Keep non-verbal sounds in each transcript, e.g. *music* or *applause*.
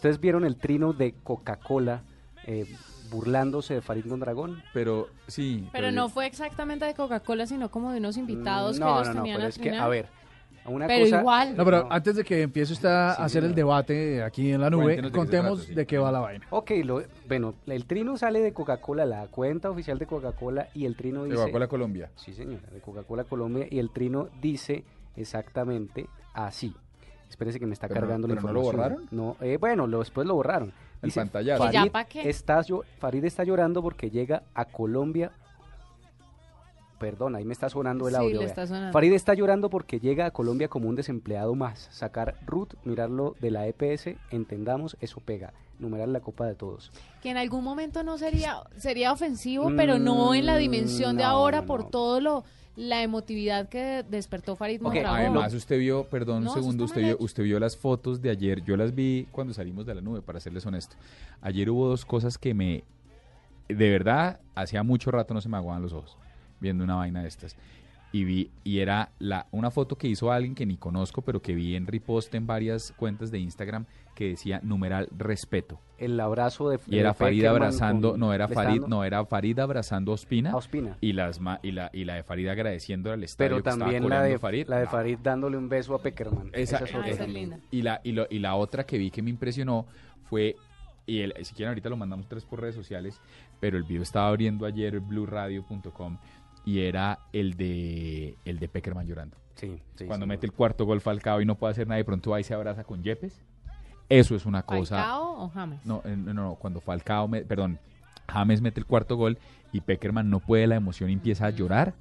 ¿Ustedes vieron el trino de Coca-Cola eh, burlándose de Farid Mondragón? Pero sí. Pero, no fue exactamente de Coca-Cola, sino como de unos invitados no, que los no, no, tenían pero al es que, a ver, una pero cosa... igual. No, pero No. antes de que empiece usted a Sí, hacer el no. debate aquí en la nube, Cuéntenos de qué se contemos trata, sí. de qué va la vaina. Ok, lo, bueno, el trino sale de Coca-Cola, la cuenta oficial de Coca-Cola, y el trino De dice... Coca-Cola Colombia. Sí, señora, de Coca-Cola Colombia, y el trino dice exactamente así. Espérese que me está Pero no- cargando la pero no lo información. borraron. No, eh, bueno, lo, después lo borraron. El Dice, pantallazo. ¿Que ya Farid pa' qué? está, Farid está llorando porque llega a Colombia. Perdón, ahí me está sonando el Sí, audio. le está sonando. Farid está llorando porque llega a Colombia como un desempleado más. Sacar root, mirarlo de la EPS, entendamos, eso pega. Numerar la copa de todos. Que en algún momento no sería sería ofensivo, pero no en la Mm, dimensión de ahora no, por no. todo lo la emotividad que despertó Farid Ok, Mondragón. Además, usted vio, perdón No, un segundo, usted vio, usted vio las fotos de ayer. Yo las vi cuando salimos de la nube, para serles honesto. Ayer hubo dos cosas que me. De verdad, hacía mucho rato no se me aguaban los ojos viendo una vaina de estas. Y vi, y era la, una foto que hizo alguien que ni conozco, pero que vi en repost en varias cuentas de Instagram que decía numeral respeto. El abrazo de Y era Farid abrazando, con- no era Farid, no era Farid abrazando a Ospina. a Ospina. Y, las ma- y, la, y la de Farid agradeciendo al estadio Pero que también la coreando de, Farid. la de. Farid dándole un beso a Peckerman. Esa- Esa esa es linda. Y la, y, lo- y la otra que vi que me impresionó fue, y el, si quieren ahorita lo mandamos tres por redes sociales, pero el video estaba abriendo ayer blueradio.com y era el de el de Peckerman llorando. Sí, sí, Cuando sí. mete el cuarto gol Falcao y no puede hacer nada, de pronto ahí se abraza con Yepes. Eso es una cosa... ¿Falcao o James? No, eh, no, no, cuando Falcao, me- perdón, James mete el cuarto gol y Peckerman no puede la emoción y empieza a llorar,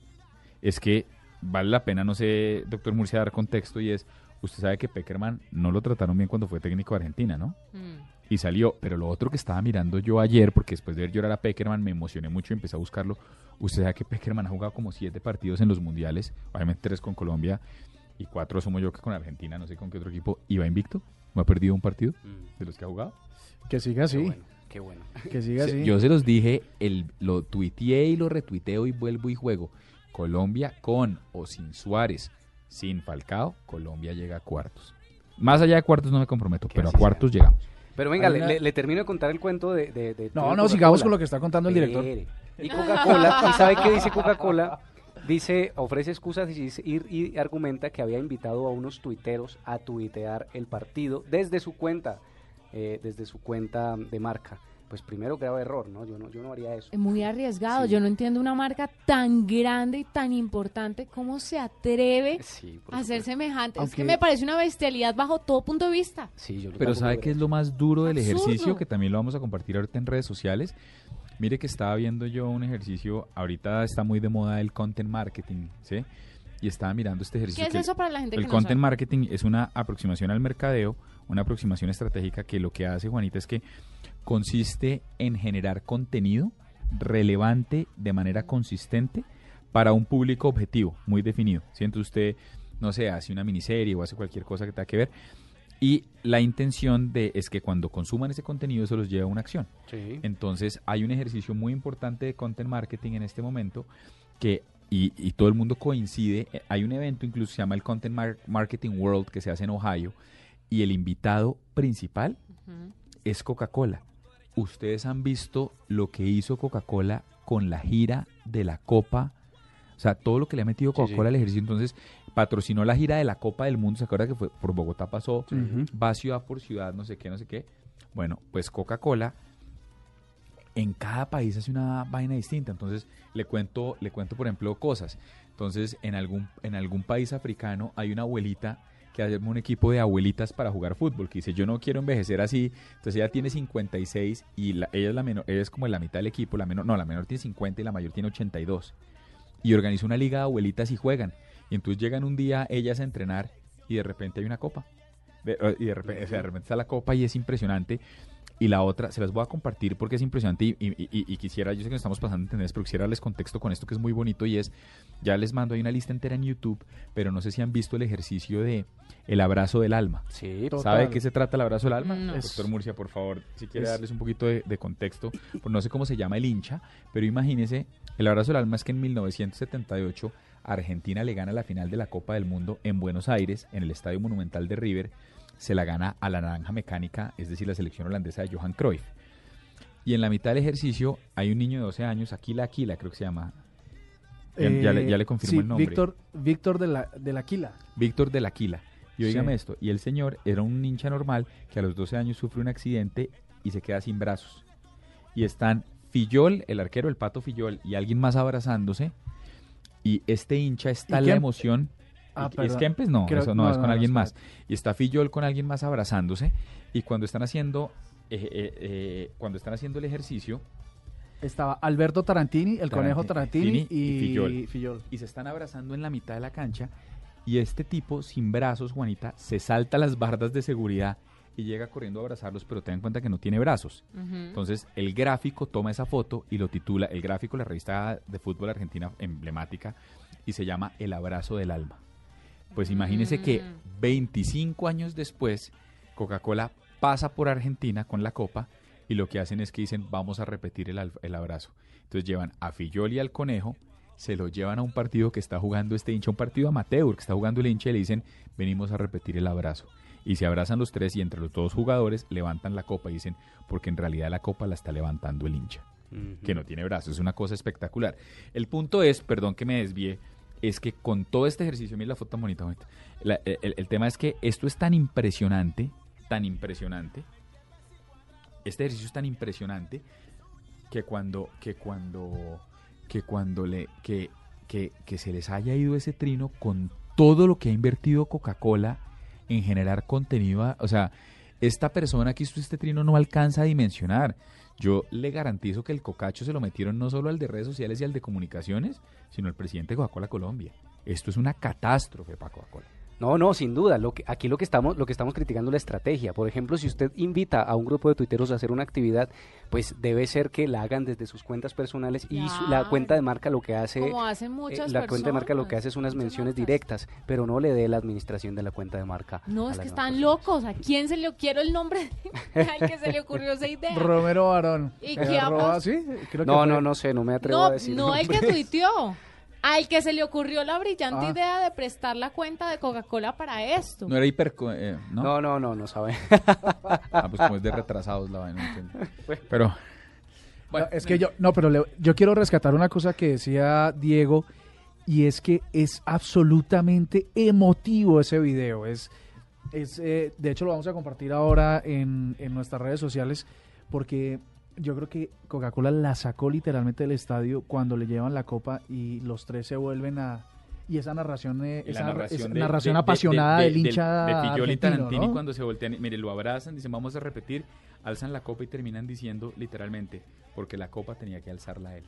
es que vale la pena, no sé, doctor Murcia, dar contexto y es, usted sabe que Peckerman no lo trataron bien cuando fue técnico de Argentina, ¿no? Mm. Y salió, pero lo otro que estaba mirando yo ayer, porque después de ver llorar a Peckerman me emocioné mucho y empecé a buscarlo, usted sabe que Peckerman ha jugado como siete partidos en los mundiales, obviamente tres con Colombia y cuatro somos yo que con Argentina, no sé con qué otro equipo, y va invicto, no ha perdido un partido de los que ha jugado. Que siga Qué así, bueno, qué bueno. *laughs* que siga así. Yo se los dije, el, lo tuiteé y lo retuiteo y vuelvo y juego. Colombia con o sin Suárez, sin Falcao, Colombia llega a cuartos. Más allá de cuartos no me comprometo, Que pero a así sea. cuartos llegamos. Pero venga, le, una- le- le termino de contar el cuento de... de- de- No, no, sigamos con lo que está contando el director. Y Coca-Cola, ¿y sabe qué dice Coca-Cola? Dice, ofrece excusas y, y- y argumenta que había invitado a unos tuiteros a tuitear el partido desde su cuenta, eh, desde su cuenta de marca. Pues primero grave error, ¿no? Yo no, yo no haría eso. Es muy arriesgado. Sí. Yo no entiendo una marca tan grande y tan importante. ¿Cómo se atreve Sí, a hacer semejante? Es que me parece una bestialidad bajo todo punto de vista. Sí, yo Pero ¿sabe qué es lo más duro del Absurdo. ejercicio? Que también lo vamos a compartir ahorita en redes sociales. Mire que estaba viendo yo un ejercicio, ahorita está muy de moda el content marketing, ¿sí? Y estaba mirando este ¿Qué ejercicio. es que- eso para la gente El que no content sabe? marketing es una aproximación al mercadeo, una aproximación estratégica que lo que hace, Juanita, es que consiste en generar contenido relevante de manera consistente para un público objetivo muy definido. Si entonces usted, no sé, hace una miniserie o hace cualquier cosa que tenga que ver y la intención de es que cuando consuman ese contenido eso los lleva a una acción. Sí. Entonces hay un ejercicio muy importante de content marketing en este momento que, y, y todo el mundo coincide, eh, hay un evento incluso se llama el Content Mar- Marketing World que se hace en Ohio y el invitado principal es Coca-Cola. Ustedes han visto lo que hizo Coca-Cola con la gira de la Copa, o sea, todo lo que le ha metido Coca-Cola sí. al ejercicio, entonces patrocinó la gira de la Copa del Mundo, ¿se acuerda que fue por Bogotá pasó? Va ciudad por ciudad, no sé qué, no sé qué. Bueno, pues Coca-Cola en cada país hace una vaina distinta. Entonces, le cuento, le cuento, por ejemplo, cosas. Entonces, en algún, en algún país africano hay una abuelita que hace un equipo de abuelitas para jugar fútbol, que dice, yo no quiero envejecer así. Entonces ella tiene 56 y la- ella es la menor, ella es como la mitad del equipo, la menor, no, la menor tiene 50 y la mayor tiene 82. Y organiza una liga de abuelitas y juegan. Y entonces llegan un día ellas a entrenar y de repente hay una copa. De- eh, y de repente, o de repente está la copa y es impresionante. Y la otra, se las voy a compartir porque es impresionante y, y- y- y quisiera, yo sé que nos estamos pasando en pero quisiera darles contexto con esto que es muy bonito y es, ya les mando, hay una lista entera en YouTube, pero no sé si han visto el ejercicio de el abrazo del alma. Sí, Total. ¿Sabe de qué se trata el abrazo del alma? No. Doctor Murcia, por favor, si quiere Es- darles un poquito de, de contexto, pues no sé cómo se llama el hincha, pero imagínese, el abrazo del alma es que en 1978 Argentina le gana la final de la Copa del Mundo en Buenos Aires, en el Estadio Monumental de River, se la gana a la naranja mecánica, es decir, la selección holandesa de Johan Cruyff. Y en la mitad del ejercicio hay un niño de 12 años, Aquila Aquila creo que se llama. Ya, ya le, ya le confirmo sí, el nombre. Víctor, Víctor de la, de la Aquila. Víctor de la Aquila. Y oígame Sí. esto, y el señor era un hincha normal que a los 12 años sufre un accidente y se queda sin brazos. Y están Fillol, el arquero, el pato Fillol, y alguien más abrazándose. Y este hincha está ¿Y en la emoción. Ah, ¿Y- ¿Es perdón. Kempes? No, Creo- eso no, no, es con no, alguien más. Y está Fillol con alguien más abrazándose. Y cuando están haciendo, eh, eh, eh, cuando están haciendo el ejercicio, Estaba Alberto Tarantini, el conejo Tarantini y y, Fillol. Fillol. y se están abrazando en la mitad de la cancha y este tipo sin brazos, Juanita, se salta las bardas de seguridad y llega corriendo a abrazarlos, pero ten en cuenta que no tiene brazos. Entonces el gráfico toma esa foto y lo titula, el gráfico, la revista de fútbol argentina emblemática, y se llama El abrazo del alma. Pues imagínese que Mm. 25 años después, Coca-Cola pasa por Argentina con la copa y lo que hacen es que dicen vamos a repetir el, el abrazo. Entonces llevan a Fillol y al conejo, se lo llevan a un partido que está jugando este hincha, un partido amateur que está jugando el hincha y le dicen venimos a repetir el abrazo. Y se abrazan los tres y entre los dos jugadores levantan la copa y dicen porque en realidad la copa la está levantando el hincha que no tiene brazos. Es una cosa espectacular. El punto es, perdón que me desvíe, es que con todo este ejercicio, mira la foto tan bonita. el, el tema es que esto es tan impresionante, tan impresionante. Este ejercicio es tan impresionante que cuando, que cuando, que cuando le, que, que, que se les haya ido ese trino con todo lo que ha invertido Coca-Cola en generar contenido, o sea, esta persona que hizo este trino no alcanza a dimensionar. Yo le garantizo que el cocacho se lo metieron no solo al de redes sociales y al de comunicaciones, sino al presidente de Coca-Cola Colombia. Esto es una catástrofe para Coca-Cola. No, no, sin duda. Lo que, aquí lo que estamos, lo que estamos criticando es la estrategia. Por ejemplo, si usted invita a un grupo de tuiteros a hacer una actividad, pues debe ser que la hagan desde sus cuentas personales y su- la cuenta de marca lo que hace, Como hacen eh, muchas la cuenta de marca lo que hace es unas menciones marcas. directas, pero no le dé la administración de la cuenta de marca. No, es que están personas. locos. ¿A quién se le quiero el nombre al *laughs* que se le ocurrió esa idea? Romero Barón. ¿Y Eh, qué sí, creo que No, fue- no, no sé, no me atrevo No, a decir. no el que *laughs* tuiteó. Al que se le ocurrió la brillante Ah. idea de prestar la cuenta de Coca-Cola para esto. No era hiper... eh, ¿no? No, no, no, no sabe. Ah, pues como es de retrasados la vaina. no entiendo. Pero... No, es que yo, no, pero le- yo quiero rescatar una cosa que decía Diego y es que es absolutamente emotivo ese video. Es, es eh, de hecho lo vamos a compartir ahora en, en nuestras redes sociales porque yo creo que Coca-Cola la sacó literalmente del estadio cuando le llevan la copa y los tres se vuelven a y esa narración, eh, esa esa narración, de- narración de- apasionada de- del hincha de Tarantini ¿no? cuando se voltean, mire, lo abrazan, dicen vamos a repetir, alzan la copa y terminan diciendo literalmente, porque la copa tenía que alzarla él.